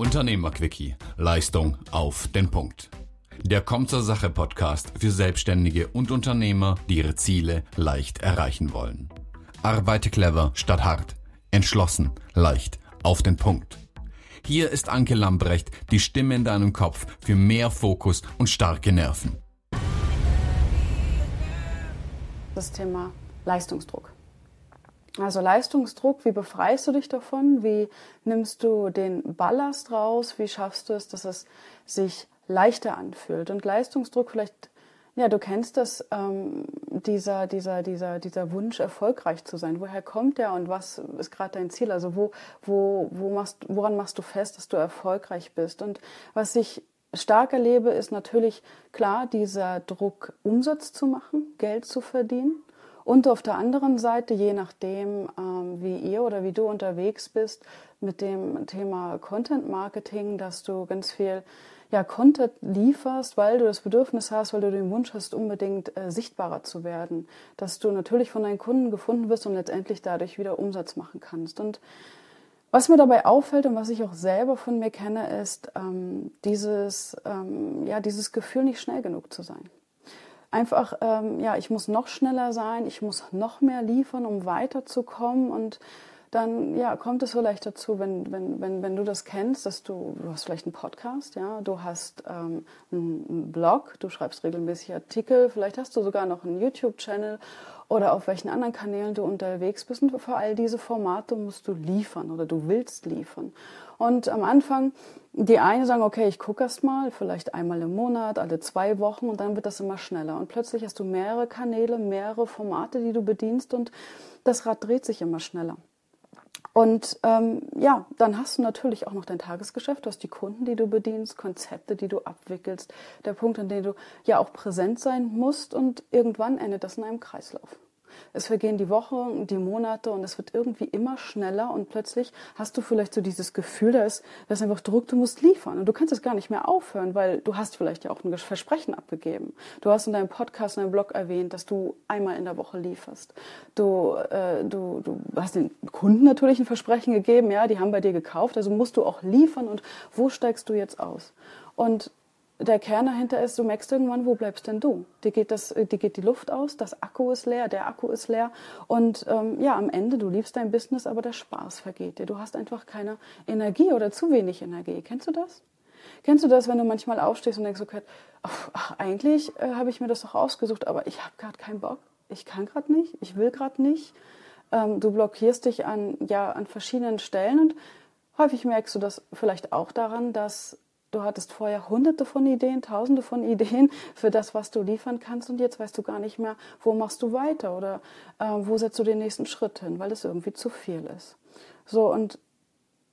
Unternehmerquickie. Leistung auf den Punkt. Der Kommt zur Sache Podcast für Selbstständige und Unternehmer, die ihre Ziele leicht erreichen wollen. Arbeite clever statt hart. Entschlossen, leicht, auf den Punkt. Hier ist Anke Lambrecht, die Stimme in deinem Kopf für mehr Fokus und starke Nerven. Das Thema Leistungsdruck. Also Leistungsdruck, wie befreist du dich davon? Wie nimmst du den Ballast raus? Wie schaffst du es, dass es sich leichter anfühlt? Und Leistungsdruck vielleicht, ja, du kennst das, ähm, dieser, dieser, dieser, dieser Wunsch, erfolgreich zu sein. Woher kommt der und was ist gerade dein Ziel? Also wo, wo, wo machst, woran machst du fest, dass du erfolgreich bist? Und was ich stark erlebe, ist natürlich klar dieser Druck, Umsatz zu machen, Geld zu verdienen. Und auf der anderen Seite, je nachdem, ähm, wie ihr oder wie du unterwegs bist mit dem Thema Content Marketing, dass du ganz viel ja, Content lieferst, weil du das Bedürfnis hast, weil du den Wunsch hast, unbedingt äh, sichtbarer zu werden, dass du natürlich von deinen Kunden gefunden wirst und letztendlich dadurch wieder Umsatz machen kannst. Und was mir dabei auffällt und was ich auch selber von mir kenne, ist ähm, dieses, ähm, ja, dieses Gefühl, nicht schnell genug zu sein einfach, ähm, ja, ich muss noch schneller sein, ich muss noch mehr liefern, um weiterzukommen und dann ja, kommt es vielleicht dazu, wenn, wenn, wenn, wenn du das kennst, dass du, du hast vielleicht einen Podcast, ja, du hast ähm, einen Blog, du schreibst regelmäßig Artikel, vielleicht hast du sogar noch einen YouTube-Channel oder auf welchen anderen Kanälen du unterwegs bist. Und für all diese Formate musst du liefern oder du willst liefern. Und am Anfang, die einen sagen, okay, ich gucke erst mal, vielleicht einmal im Monat, alle zwei Wochen und dann wird das immer schneller. Und plötzlich hast du mehrere Kanäle, mehrere Formate, die du bedienst und das Rad dreht sich immer schneller. Und ähm, ja, dann hast du natürlich auch noch dein Tagesgeschäft, du hast die Kunden, die du bedienst, Konzepte, die du abwickelst, der Punkt, an dem du ja auch präsent sein musst und irgendwann endet das in einem Kreislauf. Es vergehen die Wochen, die Monate und es wird irgendwie immer schneller und plötzlich hast du vielleicht so dieses Gefühl, da ist, da ist einfach Druck, du musst liefern und du kannst es gar nicht mehr aufhören, weil du hast vielleicht ja auch ein Versprechen abgegeben. Du hast in deinem Podcast, in deinem Blog erwähnt, dass du einmal in der Woche lieferst. Du, äh, du, du hast den Kunden natürlich ein Versprechen gegeben, ja, die haben bei dir gekauft, also musst du auch liefern und wo steigst du jetzt aus? Und der Kern dahinter ist, du merkst irgendwann, wo bleibst denn du? Dir geht, das, dir geht die Luft aus, das Akku ist leer, der Akku ist leer und ähm, ja, am Ende, du liebst dein Business, aber der Spaß vergeht dir. Du hast einfach keine Energie oder zu wenig Energie. Kennst du das? Kennst du das, wenn du manchmal aufstehst und denkst, okay, ach, eigentlich äh, habe ich mir das doch ausgesucht, aber ich habe gerade keinen Bock, ich kann gerade nicht, ich will gerade nicht. Ähm, du blockierst dich an, ja, an verschiedenen Stellen und häufig merkst du das vielleicht auch daran, dass Du hattest vorher hunderte von Ideen, tausende von Ideen für das, was du liefern kannst und jetzt weißt du gar nicht mehr, wo machst du weiter oder äh, wo setzt du den nächsten Schritt hin, weil das irgendwie zu viel ist. So, und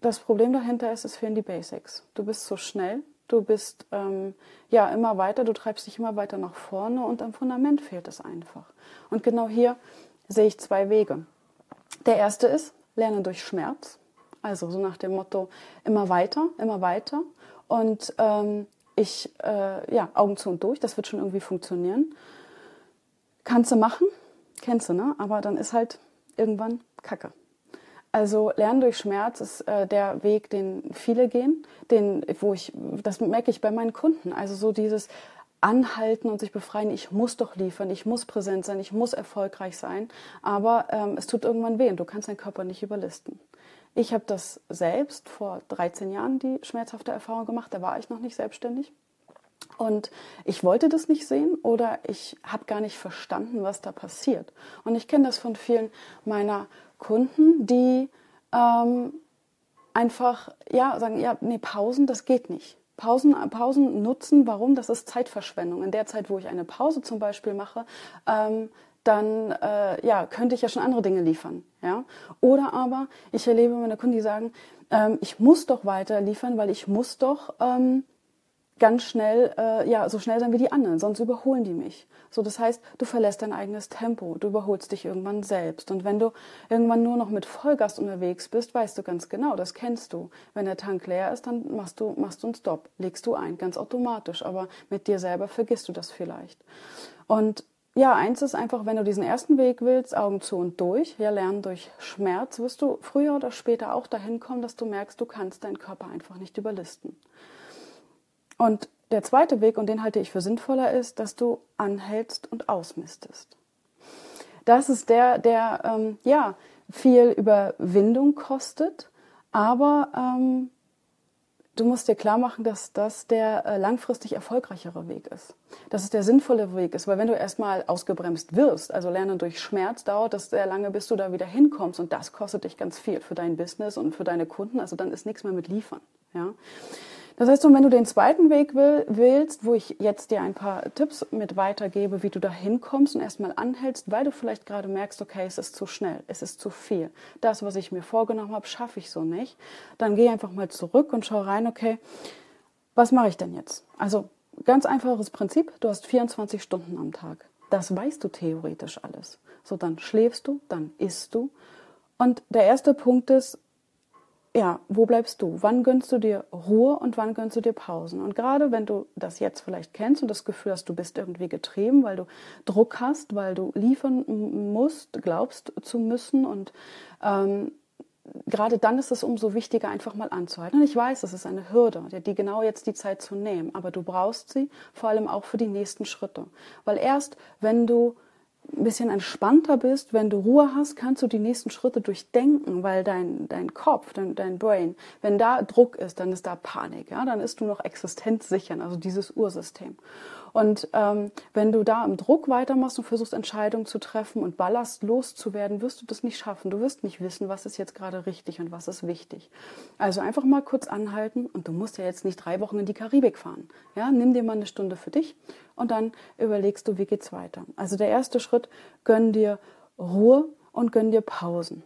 das Problem dahinter ist, es fehlen die Basics. Du bist so schnell, du bist ähm, ja immer weiter, du treibst dich immer weiter nach vorne und am Fundament fehlt es einfach. Und genau hier sehe ich zwei Wege. Der erste ist, lerne durch Schmerz. Also so nach dem Motto, immer weiter, immer weiter. Und ähm, ich, äh, ja, Augen zu und durch, das wird schon irgendwie funktionieren. Kannst du machen, kennst du, ne? Aber dann ist halt irgendwann Kacke. Also Lernen durch Schmerz ist äh, der Weg, den viele gehen, den, wo ich, das merke ich bei meinen Kunden. Also so dieses Anhalten und sich befreien, ich muss doch liefern, ich muss präsent sein, ich muss erfolgreich sein. Aber ähm, es tut irgendwann weh und du kannst deinen Körper nicht überlisten. Ich habe das selbst vor 13 Jahren die schmerzhafte Erfahrung gemacht. Da war ich noch nicht selbstständig. Und ich wollte das nicht sehen oder ich habe gar nicht verstanden, was da passiert. Und ich kenne das von vielen meiner Kunden, die ähm, einfach ja sagen, ja, nee, Pausen, das geht nicht. Pausen, Pausen nutzen, warum? Das ist Zeitverschwendung. In der Zeit, wo ich eine Pause zum Beispiel mache, ähm, dann äh, ja, könnte ich ja schon andere Dinge liefern. Ja? Oder aber ich erlebe meine Kunden, die sagen, ähm, ich muss doch weiter liefern, weil ich muss doch ähm, ganz schnell, äh, ja, so schnell sein wie die anderen, sonst überholen die mich. So, das heißt, du verlässt dein eigenes Tempo, du überholst dich irgendwann selbst. Und wenn du irgendwann nur noch mit Vollgas unterwegs bist, weißt du ganz genau, das kennst du. Wenn der Tank leer ist, dann machst du, machst du einen Stopp, legst du ein, ganz automatisch. Aber mit dir selber vergisst du das vielleicht. Und ja, eins ist einfach, wenn du diesen ersten Weg willst, Augen zu und durch, ja, lernen durch Schmerz, wirst du früher oder später auch dahin kommen, dass du merkst, du kannst deinen Körper einfach nicht überlisten. Und der zweite Weg, und den halte ich für sinnvoller, ist, dass du anhältst und ausmistest. Das ist der, der ähm, ja viel Überwindung kostet, aber ähm, du musst dir klar machen, dass das der äh, langfristig erfolgreichere Weg ist. Dass es der sinnvolle Weg ist, weil wenn du erstmal ausgebremst wirst, also Lernen durch Schmerz, dauert das sehr lange, bis du da wieder hinkommst und das kostet dich ganz viel für dein Business und für deine Kunden, also dann ist nichts mehr mit liefern. Ja? Das heißt, wenn du den zweiten Weg will, willst, wo ich jetzt dir ein paar Tipps mit weitergebe, wie du da hinkommst und erstmal anhältst, weil du vielleicht gerade merkst, okay, es ist zu schnell, es ist zu viel. Das, was ich mir vorgenommen habe, schaffe ich so nicht. Dann geh einfach mal zurück und schau rein, okay, was mache ich denn jetzt? Also ganz einfaches Prinzip, du hast 24 Stunden am Tag. Das weißt du theoretisch alles. So, dann schläfst du, dann isst du. Und der erste Punkt ist, ja, wo bleibst du? Wann gönnst du dir Ruhe und wann gönnst du dir Pausen? Und gerade wenn du das jetzt vielleicht kennst und das Gefühl hast, du bist irgendwie getrieben, weil du Druck hast, weil du liefern musst, glaubst zu müssen und ähm, gerade dann ist es umso wichtiger, einfach mal anzuhalten. Und ich weiß, es ist eine Hürde, die genau jetzt die Zeit zu nehmen, aber du brauchst sie vor allem auch für die nächsten Schritte. Weil erst, wenn du ein bisschen entspannter bist, wenn du Ruhe hast, kannst du die nächsten Schritte durchdenken, weil dein, dein Kopf, dein, dein Brain, wenn da Druck ist, dann ist da Panik, ja, dann ist du noch existenzsichern, also dieses Ursystem. Und ähm, wenn du da im Druck weitermachst und versuchst, Entscheidungen zu treffen und Ballast loszuwerden, wirst du das nicht schaffen. Du wirst nicht wissen, was ist jetzt gerade richtig und was ist wichtig. Also einfach mal kurz anhalten und du musst ja jetzt nicht drei Wochen in die Karibik fahren. Ja, nimm dir mal eine Stunde für dich und dann überlegst du, wie geht's weiter. Also der erste Schritt, gönn dir Ruhe und gönn dir Pausen.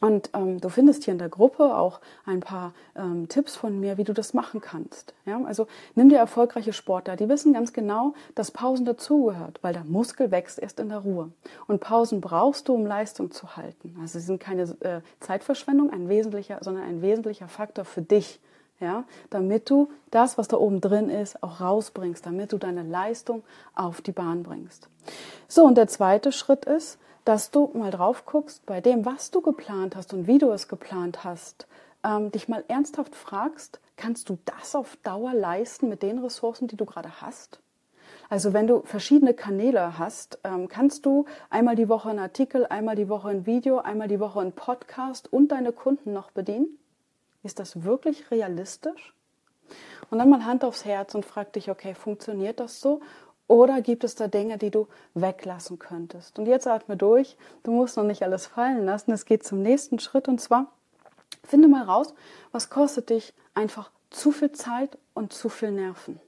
Und ähm, du findest hier in der Gruppe auch ein paar ähm, Tipps von mir, wie du das machen kannst. Ja? Also nimm dir erfolgreiche Sportler, die wissen ganz genau, dass Pausen dazugehört, weil der Muskel wächst erst in der Ruhe. Und Pausen brauchst du, um Leistung zu halten. Also sie sind keine äh, Zeitverschwendung, ein wesentlicher, sondern ein wesentlicher Faktor für dich. Ja, damit du das, was da oben drin ist, auch rausbringst, damit du deine Leistung auf die Bahn bringst. So, und der zweite Schritt ist, dass du mal drauf guckst, bei dem, was du geplant hast und wie du es geplant hast, ähm, dich mal ernsthaft fragst, kannst du das auf Dauer leisten mit den Ressourcen, die du gerade hast? Also wenn du verschiedene Kanäle hast, ähm, kannst du einmal die Woche einen Artikel, einmal die Woche ein Video, einmal die Woche einen Podcast und deine Kunden noch bedienen? Ist das wirklich realistisch? Und dann mal Hand aufs Herz und frag dich, okay, funktioniert das so? Oder gibt es da Dinge, die du weglassen könntest? Und jetzt atme durch. Du musst noch nicht alles fallen lassen. Es geht zum nächsten Schritt und zwar finde mal raus, was kostet dich einfach zu viel Zeit und zu viel Nerven.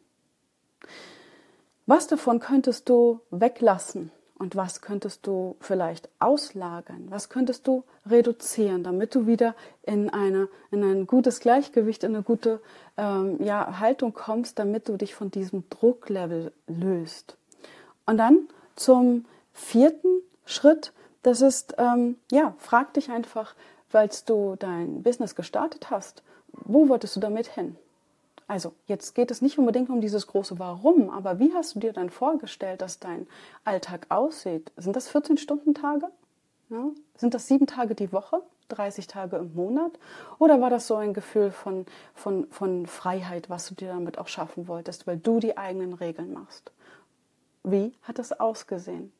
Was davon könntest du weglassen? Und was könntest du vielleicht auslagern? Was könntest du reduzieren, damit du wieder in, eine, in ein gutes Gleichgewicht, in eine gute ähm, ja, Haltung kommst, damit du dich von diesem Drucklevel löst? Und dann zum vierten Schritt, das ist, ähm, ja, frag dich einfach, weil du dein Business gestartet hast, wo wolltest du damit hin? Also jetzt geht es nicht unbedingt um dieses große Warum, aber wie hast du dir dann vorgestellt, dass dein Alltag aussieht? Sind das 14-Stunden-Tage? Ja? Sind das sieben Tage die Woche? 30 Tage im Monat? Oder war das so ein Gefühl von, von, von Freiheit, was du dir damit auch schaffen wolltest, weil du die eigenen Regeln machst? Wie hat das ausgesehen?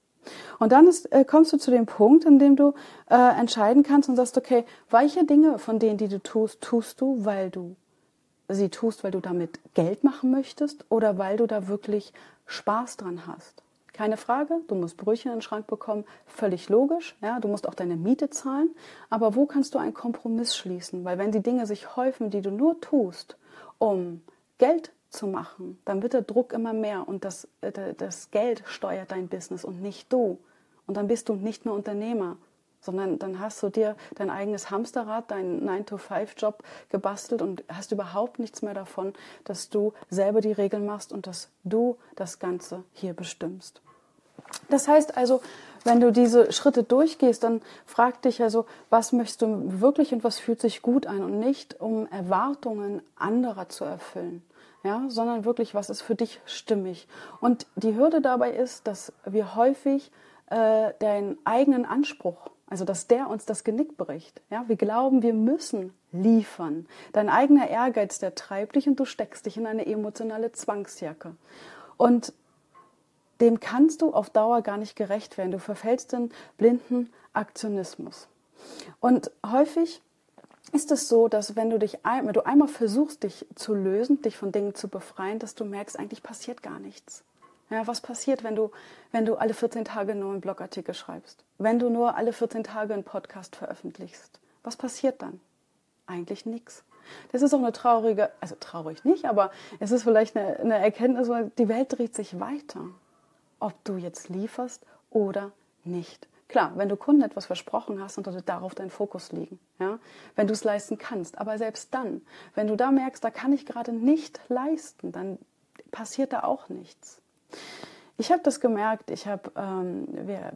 Und dann ist, äh, kommst du zu dem Punkt, in dem du äh, entscheiden kannst und sagst, okay, welche Dinge von denen, die du tust, tust du, weil du sie tust, weil du damit Geld machen möchtest oder weil du da wirklich Spaß dran hast. Keine Frage, du musst Brötchen in den Schrank bekommen, völlig logisch, ja, du musst auch deine Miete zahlen, aber wo kannst du einen Kompromiss schließen? Weil wenn die Dinge sich häufen, die du nur tust, um Geld zu machen, dann wird der Druck immer mehr und das, äh, das Geld steuert dein Business und nicht du. Und dann bist du nicht mehr Unternehmer, sondern dann hast du dir dein eigenes Hamsterrad, deinen 9-to-5-Job gebastelt und hast überhaupt nichts mehr davon, dass du selber die Regeln machst und dass du das Ganze hier bestimmst. Das heißt also, wenn du diese Schritte durchgehst, dann frag dich also, was möchtest du wirklich und was fühlt sich gut an und nicht, um Erwartungen anderer zu erfüllen. ja, sondern wirklich, was ist für dich stimmig. Und die Hürde dabei ist, dass wir häufig äh, deinen eigenen Anspruch, also dass der uns das Genick bricht. Ja, wir glauben, wir müssen liefern. Dein eigener Ehrgeiz, der treibt dich und du steckst dich in eine emotionale Zwangsjacke. Und dem kannst du auf Dauer gar nicht gerecht werden. Du verfällst in blinden Aktionismus. Und häufig ist es so, dass wenn du dich wenn du einmal versuchst, dich zu lösen, dich von Dingen zu befreien, dass du merkst, eigentlich passiert gar nichts. Ja, was passiert, wenn du, wenn du alle 14 Tage nur einen Blogartikel schreibst? Wenn du nur alle 14 Tage einen Podcast veröffentlichst? Was passiert dann? Eigentlich nichts. Das ist auch eine traurige, also traurig nicht, aber es ist vielleicht eine, eine Erkenntnis, die Welt dreht sich weiter. Ob du jetzt lieferst oder nicht. Klar, wenn du Kunden etwas versprochen hast, dann sollte darauf dein Fokus liegen. Ja? Wenn du es leisten kannst. Aber selbst dann, wenn du da merkst, da kann ich gerade nicht leisten, dann passiert da auch nichts. Ich habe das gemerkt. Ich habe, ähm, wir,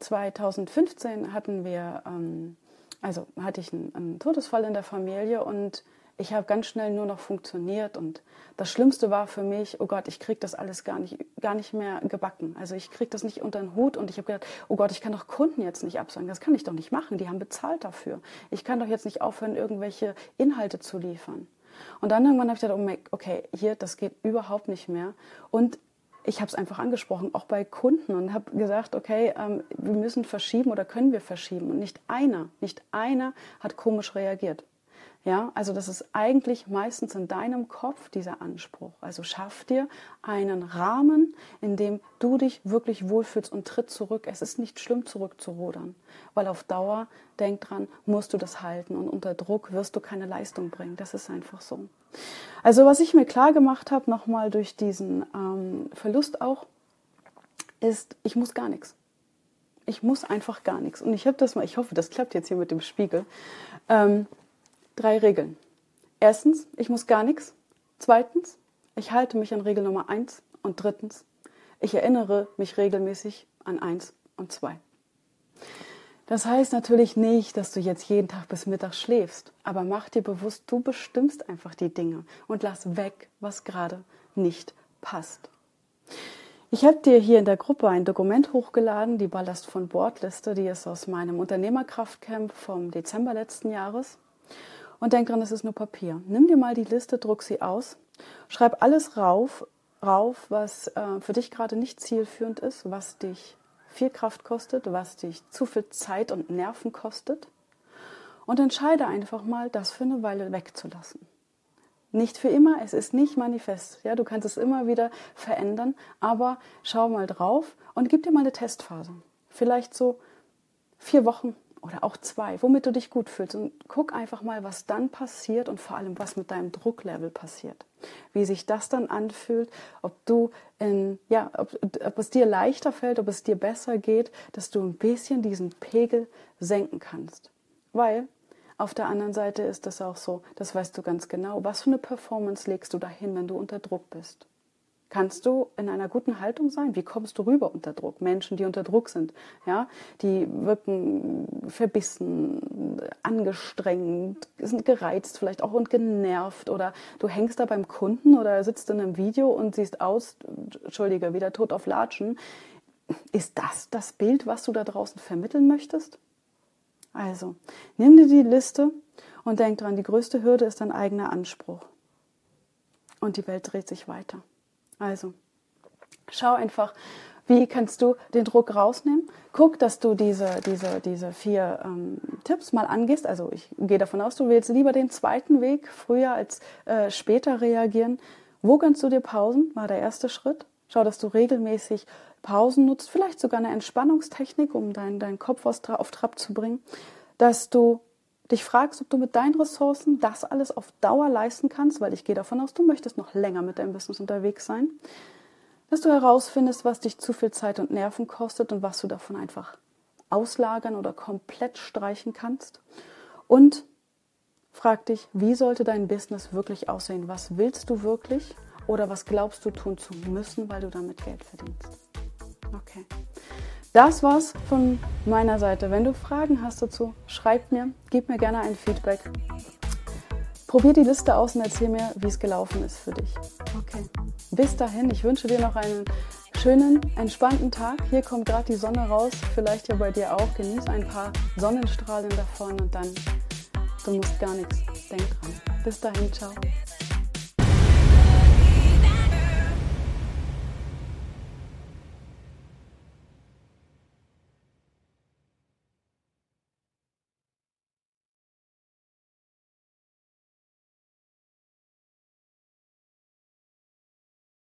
2015 hatten wir, ähm, also hatte ich einen, einen Todesfall in der Familie und ich habe ganz schnell nur noch funktioniert und das Schlimmste war für mich, oh Gott, ich kriege das alles gar nicht, gar nicht mehr gebacken. Also ich kriege das nicht unter den Hut und ich habe gedacht, oh Gott, ich kann doch Kunden jetzt nicht absagen. Das kann ich doch nicht machen. Die haben bezahlt dafür. Ich kann doch jetzt nicht aufhören, irgendwelche Inhalte zu liefern. Und dann irgendwann habe ich gedacht, oh, okay, hier, das geht überhaupt nicht mehr. Und ich habe es einfach angesprochen, auch bei Kunden und habe gesagt, okay, ähm, wir müssen verschieben oder können wir verschieben. Und nicht einer, nicht einer hat komisch reagiert. Ja, also das ist eigentlich meistens in deinem Kopf dieser Anspruch. Also schaff dir einen Rahmen, in dem du dich wirklich wohlfühlst und tritt zurück. Es ist nicht schlimm, zurückzurudern, weil auf Dauer, denk dran, musst du das halten und unter Druck wirst du keine Leistung bringen. Das ist einfach so. Also was ich mir klar gemacht habe, nochmal durch diesen ähm, Verlust auch, ist, ich muss gar nichts. Ich muss einfach gar nichts. Und ich habe das mal, ich hoffe, das klappt jetzt hier mit dem Spiegel. Ähm, drei Regeln. Erstens, ich muss gar nichts. Zweitens, ich halte mich an Regel Nummer eins. Und drittens, ich erinnere mich regelmäßig an eins und zwei. Das heißt natürlich nicht, dass du jetzt jeden Tag bis Mittag schläfst, aber mach dir bewusst, du bestimmst einfach die Dinge und lass weg, was gerade nicht passt. Ich habe dir hier in der Gruppe ein Dokument hochgeladen, die Ballast von Bordliste, die ist aus meinem Unternehmerkraftcamp vom Dezember letzten Jahres. Und denk dran, es ist nur Papier. Nimm dir mal die Liste, druck sie aus, schreib alles rauf, rauf was äh, für dich gerade nicht zielführend ist, was dich viel Kraft kostet, was dich zu viel Zeit und Nerven kostet. Und entscheide einfach mal, das für eine Weile wegzulassen. Nicht für immer, es ist nicht manifest. Ja, du kannst es immer wieder verändern, aber schau mal drauf und gib dir mal eine Testphase. Vielleicht so vier Wochen, oder auch zwei, womit du dich gut fühlst. Und guck einfach mal, was dann passiert und vor allem, was mit deinem Drucklevel passiert. Wie sich das dann anfühlt, ob du in, ja, ob, ob es dir leichter fällt, ob es dir besser geht, dass du ein bisschen diesen Pegel senken kannst. Weil auf der anderen Seite ist das auch so, das weißt du ganz genau, was für eine Performance legst du dahin, wenn du unter Druck bist. Kannst du in einer guten Haltung sein? Wie kommst du rüber unter Druck? Menschen, die unter Druck sind, ja, die wirken verbissen, angestrengt, sind gereizt vielleicht auch und genervt oder du hängst da beim Kunden oder sitzt in einem Video und siehst aus, entschuldige, wieder tot auf Latschen. Ist das das Bild, was du da draußen vermitteln möchtest? Also, nimm dir die Liste und denk dran, die größte Hürde ist dein eigener Anspruch. Und die Welt dreht sich weiter. Also, schau einfach, wie kannst du den Druck rausnehmen? Guck, dass du diese, diese, diese vier ähm, Tipps mal angehst. Also ich gehe davon aus, du willst lieber den zweiten Weg früher als äh, später reagieren. Wo kannst du dir Pausen? War der erste Schritt. Schau, dass du regelmäßig Pausen nutzt, vielleicht sogar eine Entspannungstechnik, um deinen dein Kopf auf Trab zu bringen. Dass du dich fragst, ob du mit deinen Ressourcen das alles auf Dauer leisten kannst, weil ich gehe davon aus, du möchtest noch länger mit deinem Business unterwegs sein, dass du herausfindest, was dich zu viel Zeit und Nerven kostet und was du davon einfach auslagern oder komplett streichen kannst. Und frag dich, wie sollte dein Business wirklich aussehen? Was willst du wirklich oder was glaubst du tun zu müssen, weil du damit Geld verdienst? Okay. Das war's von meiner Seite. Wenn du Fragen hast dazu, schreib mir, gib mir gerne ein Feedback. Probier die Liste aus und erzähl mir, wie es gelaufen ist für dich. Okay. Bis dahin, ich wünsche dir noch einen schönen, entspannten Tag. Hier kommt gerade die Sonne raus, vielleicht ja bei dir auch. Genieß ein paar Sonnenstrahlen davon und dann, du musst gar nichts. Denk dran. Bis dahin, ciao.